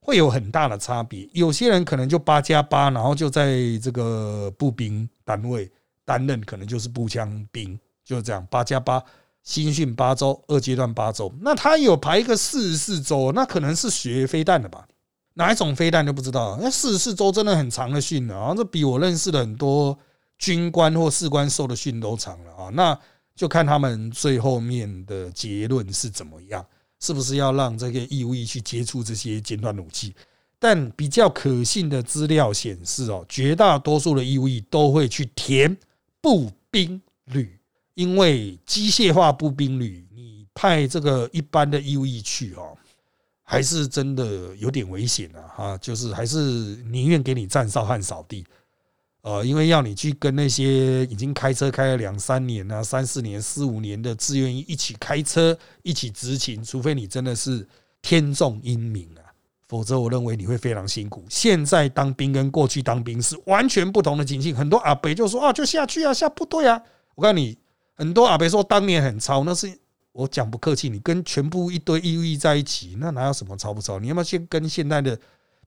会有很大的差别。有些人可能就八加八，然后就在这个步兵单位担任，可能就是步枪兵，就是这样八加八新训八周，二阶段八周。那他有排一个四十四周，那可能是学飞弹的吧？哪一种飞弹都不知道。那四十四周真的很长的训了，这比我认识的很多。军官或士官受的训都长了啊，那就看他们最后面的结论是怎么样，是不是要让这个义务役去接触这些尖端武器？但比较可信的资料显示哦，绝大多数的义务役都会去填步兵旅，因为机械化步兵旅，你派这个一般的义务役去哦，还是真的有点危险啊！哈，就是还是宁愿给你站哨和扫地。呃，因为要你去跟那些已经开车开了两三年啊、三四年、四五年的志愿一起开车、一起执勤，除非你真的是天纵英明，否则我认为你会非常辛苦。现在当兵跟过去当兵是完全不同的情境。很多阿北就说啊，就下去啊，下部队啊。我告诉你，很多阿北说当年很超，那是我讲不客气。你跟全部一堆义务役在一起，那哪有什么超不超？你要不要先跟现在的，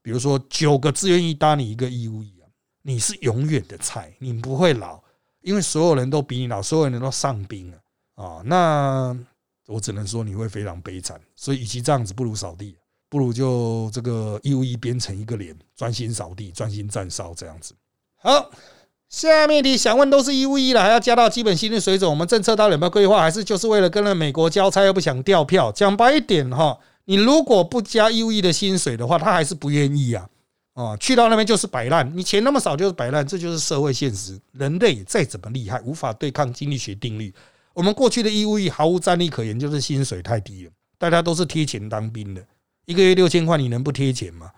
比如说九个志愿役搭你一个义务役？你是永远的菜，你不会老，因为所有人都比你老，所有人都上兵了啊！那我只能说你会非常悲惨。所以，与其这样子，不如扫地，不如就这个义务役编成一个连，专心扫地，专心站哨这样子。好，下面的想问都是义务役了，还要加到基本薪资水准？我们政策到底有没有规划？还是就是为了跟了美国交差，又不想调票？讲白一点哈，你如果不加义务役的薪水的话，他还是不愿意啊。哦，去到那边就是摆烂，你钱那么少就是摆烂，这就是社会现实。人类再怎么厉害，无法对抗经济学定律。我们过去的义务役毫无战力可言，就是薪水太低了。大家都是贴钱当兵的，一个月六千块，你能不贴钱吗？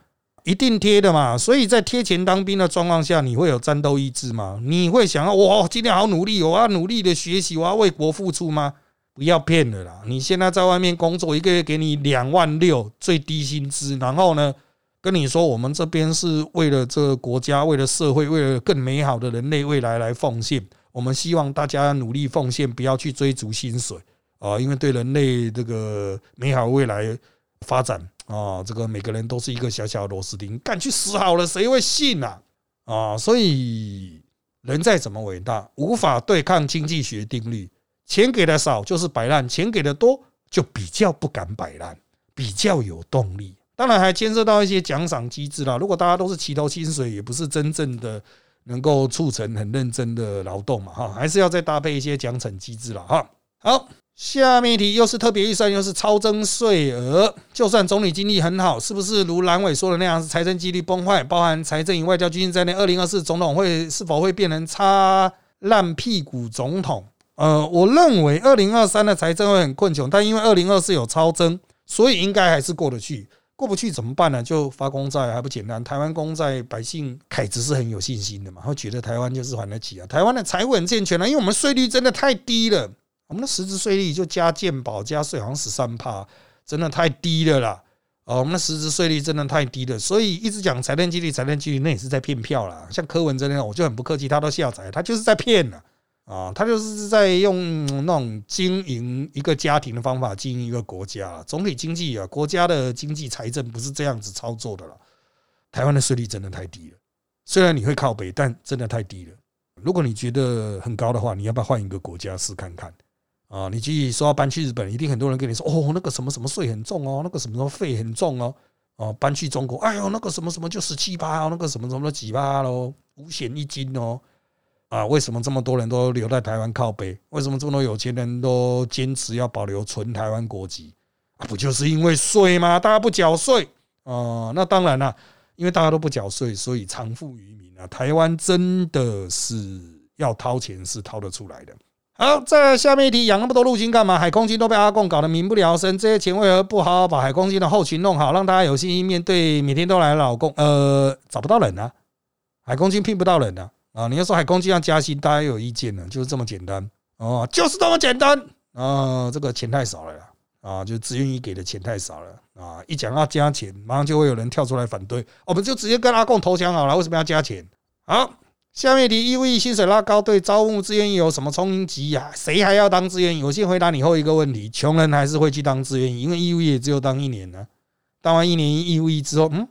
一定贴的嘛。所以在贴钱当兵的状况下，你会有战斗意志吗？你会想要哇，今天好努力，我要努力的学习，我要为国付出吗？不要骗了啦！你现在在外面工作，一个月给你两万六最低薪资，然后呢？跟你说，我们这边是为了这个国家，为了社会，为了更美好的人类未来来奉献。我们希望大家努力奉献，不要去追逐薪水啊！因为对人类这个美好未来发展啊，这个每个人都是一个小小的螺丝钉，干去死好了，谁会信啊？啊！所以人再怎么伟大，无法对抗经济学定律。钱给的少就是摆烂，钱给的多就比较不敢摆烂，比较有动力。当然还牵涉到一些奖赏机制啦。如果大家都是齐头薪水，也不是真正的能够促成很认真的劳动嘛，哈，还是要再搭配一些奖惩机制了，哈。好，下面一题又是特别预算，又是超增税额。就算总理经济很好，是不是如蓝伟说的那样，是财政纪律崩坏，包含财政与外交军在内，二零二四总统会是否会变成擦烂屁股总统？呃，我认为二零二三的财政会很困窘，但因为二零二四有超增，所以应该还是过得去。过不去怎么办呢？就发公债还不简单？台湾公债百姓凯子是很有信心的嘛，会觉得台湾就是还得起啊。台湾的财务很健全了，因为我们税率真的太低了，我们的实质税率就加健保加税好像十三趴，真的太低了啦。哦，我们的实质税率真的太低了，所以一直讲财政纪律，财政纪律那也是在骗票啦。像柯文哲那样，我就很不客气，他都下载，他就是在骗了。啊，他就是在用那种经营一个家庭的方法经营一个国家。总体经济啊，国家的经济财政不是这样子操作的了。台湾的税率真的太低了，虽然你会靠北，但真的太低了。如果你觉得很高的话，你要不要换一个国家试看看？啊，你继续说要搬去日本，一定很多人跟你说，哦，那个什么什么税很重哦，那个什么什么费很重哦。哦，搬去中国，哎呦，那个什么什么就十七八哦，那个什么什么几八喽，五险一金哦。啊，为什么这么多人都留在台湾靠北？为什么这么多有钱人都坚持要保留纯台湾国籍？啊，不就是因为税吗？大家不缴税啊？那当然了，因为大家都不缴税，所以藏富于民啊。台湾真的是要掏钱是掏得出来的。好，在下面一题，养那么多陆军干嘛？海空军都被阿贡搞得民不聊生，这些钱为何不好好把海空军的后勤弄好，让大家有信心面对每天都来老公？呃，找不到人啊，海空军聘不到人啊。啊！你要说海空军要加薪，大家有意见呢？就是这么简单哦，就是这么简单啊！这个钱太少了啊，就只愿意给的钱太少了啊！一讲要加钱，马上就会有人跳出来反对，我们就直接跟阿贡投降好了。为什么要加钱？好，下面题：义务役薪水拉高，对招募志愿役有什么冲击呀？谁还要当志愿役？我先回答你后一个问题：穷人还是会去当志愿役，因为义务役只有当一年呢。当完一年义务役之后，嗯，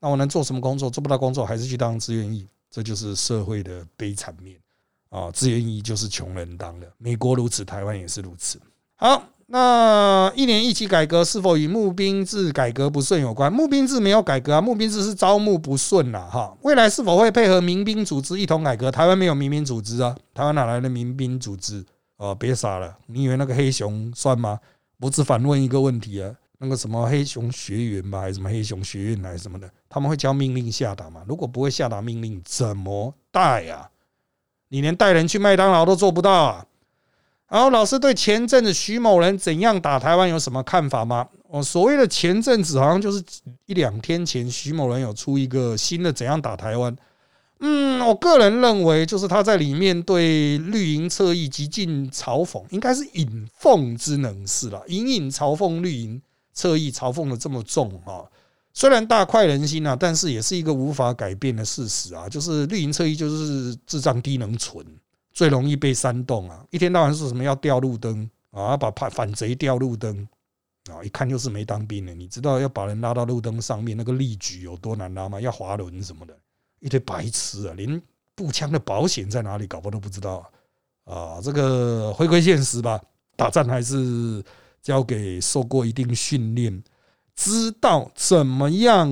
那我能做什么工作？做不到工作，还是去当志愿役。这就是社会的悲惨面啊！志愿役就是穷人当的，美国如此，台湾也是如此。好，那一年一期改革是否与募兵制改革不顺有关？募兵制没有改革啊，募兵制是招募不顺了哈。未来是否会配合民兵组织一同改革？台湾没有民兵组织啊，台湾哪来的民兵组织哦？别傻了，你以为那个黑熊算吗？我只反问一个问题啊。那个什么黑熊学员吧，还是什么黑熊学院，还是什么的，他们会教命令下达吗？如果不会下达命令，怎么带呀？你连带人去麦当劳都做不到啊！然后老师对前阵子徐某人怎样打台湾有什么看法吗？我所谓的前阵子，好像就是一两天前，徐某人有出一个新的怎样打台湾。嗯，我个人认为，就是他在里面对绿营侧翼极尽嘲讽，应该是引讽之能事了，隐隐嘲讽绿营。侧翼嘲讽的这么重啊，虽然大快人心啊，但是也是一个无法改变的事实啊。就是绿营侧翼就是智障低能蠢，最容易被煽动啊。一天到晚说什么要掉路灯啊，把反反贼掉路灯啊，一看就是没当兵的。你知道要把人拉到路灯上面那个力举有多难拉吗？要滑轮什么的，一堆白痴啊，连步枪的保险在哪里搞不都不知道啊。这个回归现实吧，打仗还是。交给受过一定训练、知道怎么样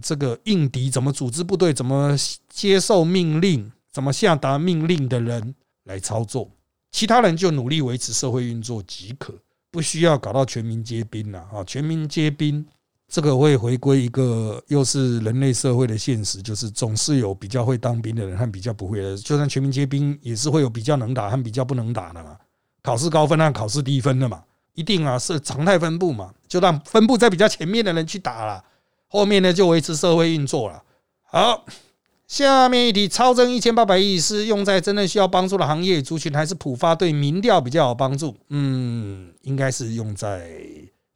这个应敌、怎么组织部队、怎么接受命令、怎么下达命令的人来操作，其他人就努力维持社会运作即可，不需要搞到全民皆兵了啊！全民皆兵，这个会回归一个又是人类社会的现实，就是总是有比较会当兵的人和比较不会的，就算全民皆兵，也是会有比较能打和比较不能打的嘛。考试高分和考试低分的嘛。一定啊，是常态分布嘛，就让分布在比较前面的人去打了，后面呢就维持社会运作了。好，下面一题，超增一千八百亿是用在真正需要帮助的行业族群，还是普发对民调比较有帮助？嗯，应该是用在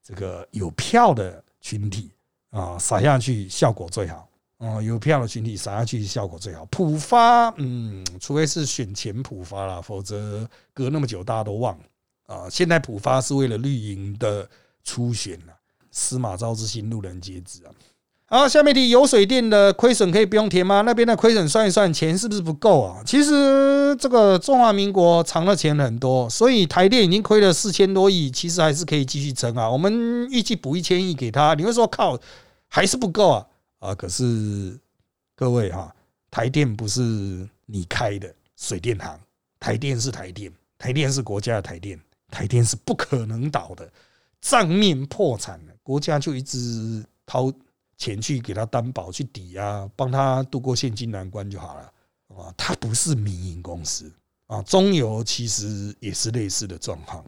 这个有票的群体啊，撒下去效果最好。哦，有票的群体撒下去效果最好。普发，嗯，除非是选前普发了，否则隔那么久大家都忘了。啊，现在普发是为了绿营的初选了，司马昭之心，路人皆知啊。好，下面题，有水电的亏损可以不用填吗？那边的亏损算一算，钱是不是不够啊？其实这个中华民国藏的钱很多，所以台电已经亏了四千多亿，其实还是可以继续撑啊。我们预计补一千亿给他，你会说靠，还是不够啊？啊，可是各位哈，台电不是你开的水电行，台电是台电，台电是国家的台电。台电是不可能倒的，账面破产了，国家就一直掏钱去给他担保、去抵押，帮他度过现金难关就好了。啊！它不是民营公司。啊，中油其实也是类似的状况。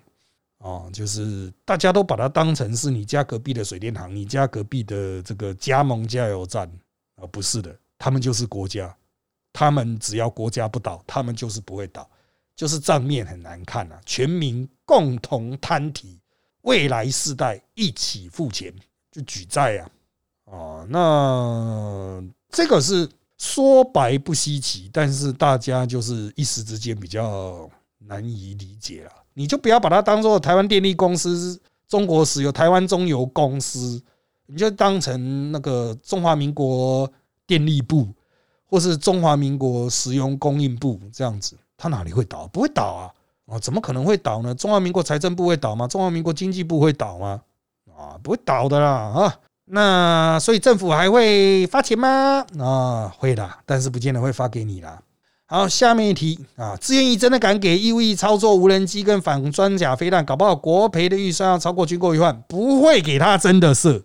啊，就是大家都把它当成是你家隔壁的水电行、你家隔壁的这个加盟加油站。啊，不是的，他们就是国家，他们只要国家不倒，他们就是不会倒。就是账面很难看啊，全民共同摊提，未来世代一起付钱，就举债啊，啊，那这个是说白不稀奇，但是大家就是一时之间比较难以理解了。你就不要把它当做台湾电力公司、中国石油、台湾中油公司，你就当成那个中华民国电力部，或是中华民国石油供应部这样子，它哪里会倒？不会倒啊！啊，怎么可能会倒呢？中华民国财政部会倒吗？中华民国经济部会倒吗？啊，不会倒的啦！啊，那所以政府还会发钱吗？啊，会的，但是不见得会发给你啦。好，下面一题啊，志愿役真的敢给义务役操作无人机跟反装甲飞弹？搞不好国赔的预算要超过军购预算，不会给他真的射。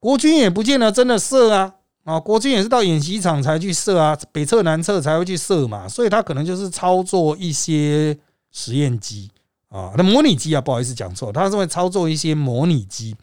国军也不见得真的射啊，啊，国军也是到演习场才去射啊，北侧南侧才会去射嘛，所以他可能就是操作一些实验机啊，那模拟机啊，不好意思讲错，他是会操作一些模拟机，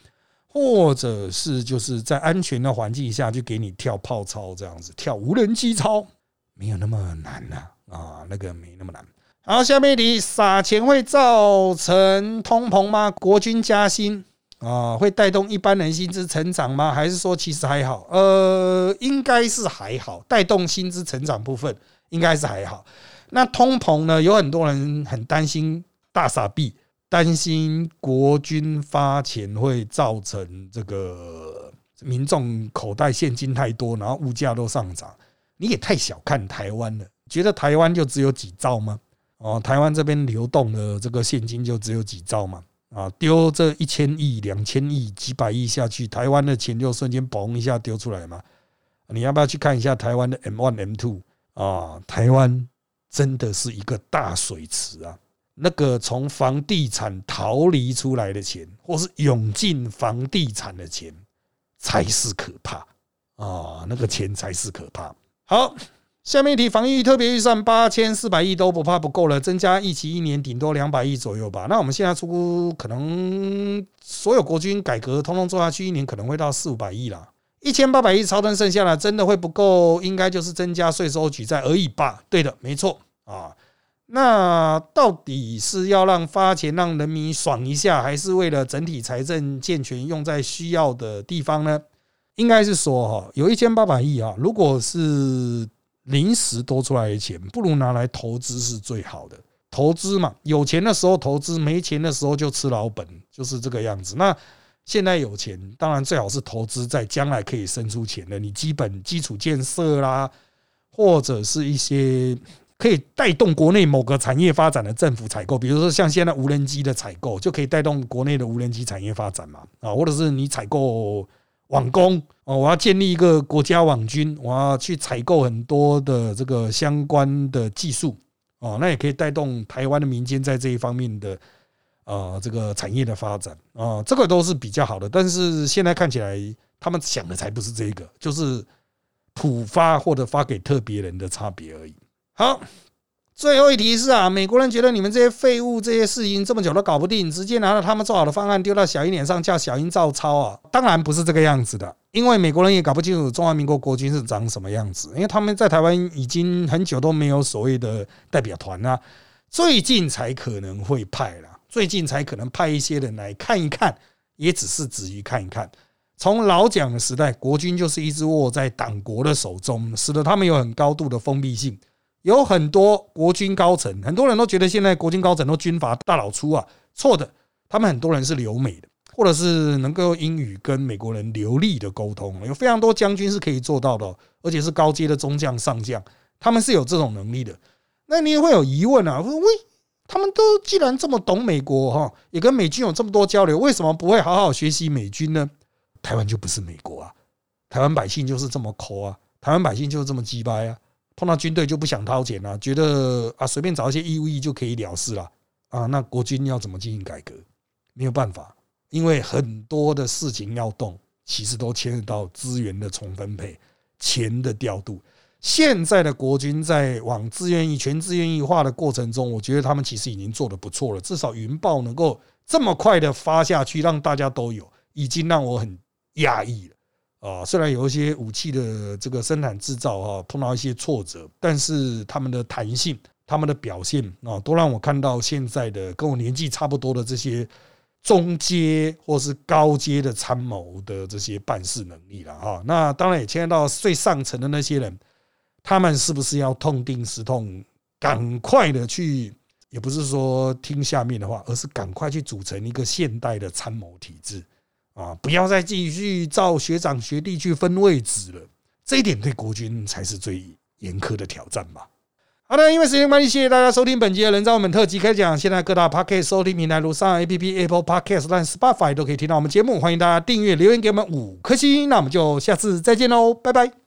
或者是就是在安全的环境下去给你跳炮操这样子，跳无人机操。没有那么难呐，啊，那个没那么难。好，下面一题，撒钱会造成通膨吗？国军加薪啊，会带动一般人薪资成长吗？还是说其实还好？呃，应该是还好，带动薪资成长部分应该是还好。那通膨呢？有很多人很担心大傻币，担心国军发钱会造成这个民众口袋现金太多，然后物价都上涨。你也太小看台湾了，觉得台湾就只有几兆吗？哦，台湾这边流动的这个现金就只有几兆吗？啊，丢这一千亿、两千亿、几百亿下去，台湾的钱就瞬间嘣一下丢出来吗？你要不要去看一下台湾的 M one、M two 啊？台湾真的是一个大水池啊！那个从房地产逃离出来的钱，或是涌进房地产的钱，才是可怕啊！那个钱才是可怕。好，下面一题，防疫特别预算八千四百亿都不怕不够了，增加一期一年顶多两百亿左右吧。那我们现在出估，可能所有国军改革通通做下去，一年可能会到四五百亿啦。一千八百亿超单剩下来，真的会不够？应该就是增加税收举债而已吧？对的，没错啊。那到底是要让发钱让人民爽一下，还是为了整体财政健全用在需要的地方呢？应该是说哈，有一千八百亿啊，如果是临时多出来的钱，不如拿来投资是最好的。投资嘛，有钱的时候投资，没钱的时候就吃老本，就是这个样子。那现在有钱，当然最好是投资在将来可以生出钱的，你基本基础建设啦，或者是一些可以带动国内某个产业发展的政府采购，比如说像现在无人机的采购，就可以带动国内的无人机产业发展嘛。啊，或者是你采购。网工哦，我要建立一个国家网军，我要去采购很多的这个相关的技术哦，那也可以带动台湾的民间在这一方面的呃这个产业的发展啊，这个都是比较好的。但是现在看起来，他们想的才不是这个，就是普发或者发给特别人的差别而已。好。最后一题是啊，美国人觉得你们这些废物，这些事情这么久都搞不定，直接拿了他们做好的方案丢到小英脸上，叫小英照抄啊？当然不是这个样子的，因为美国人也搞不清楚中华民国国军是长什么样子，因为他们在台湾已经很久都没有所谓的代表团啊，最近才可能会派了，最近才可能派一些人来看一看，也只是止于看一看。从老蒋的时代，国军就是一直握在党国的手中，使得他们有很高度的封闭性。有很多国军高层，很多人都觉得现在国军高层都军阀大老粗啊，错的，他们很多人是留美的，或者是能够英语跟美国人流利的沟通，有非常多将军是可以做到的，而且是高阶的中将上将，他们是有这种能力的。那你也会有疑问啊？说喂，他们都既然这么懂美国哈，也跟美军有这么多交流，为什么不会好好学习美军呢？台湾就不是美国啊，台湾百姓就是这么抠啊，台湾百姓就是这么鸡掰啊。碰到军队就不想掏钱了，觉得啊随便找一些义务役就可以了事了啊。那国军要怎么进行改革？没有办法，因为很多的事情要动，其实都牵涉到资源的重分配、钱的调度。现在的国军在往自愿役、全自愿役化的过程中，我觉得他们其实已经做得不错了。至少云豹能够这么快的发下去，让大家都有，已经让我很讶异了。啊，虽然有一些武器的这个生产制造啊碰到一些挫折，但是他们的弹性、他们的表现啊，都让我看到现在的跟我年纪差不多的这些中阶或是高阶的参谋的这些办事能力了哈。那当然也牵涉到最上层的那些人，他们是不是要痛定思痛，赶快的去也不是说听下面的话，而是赶快去组成一个现代的参谋体制啊！不要再继续照学长学弟去分位置了，这一点对国军才是最严苛的挑战吧。好的，因为时间关系，谢谢大家收听本期的人造我们特辑开讲。现在各大 podcast 收听平台如上 A P P、Apple Podcast、和 Spotify 都可以听到我们节目，欢迎大家订阅、留言给我们五颗星。那我们就下次再见喽，拜拜。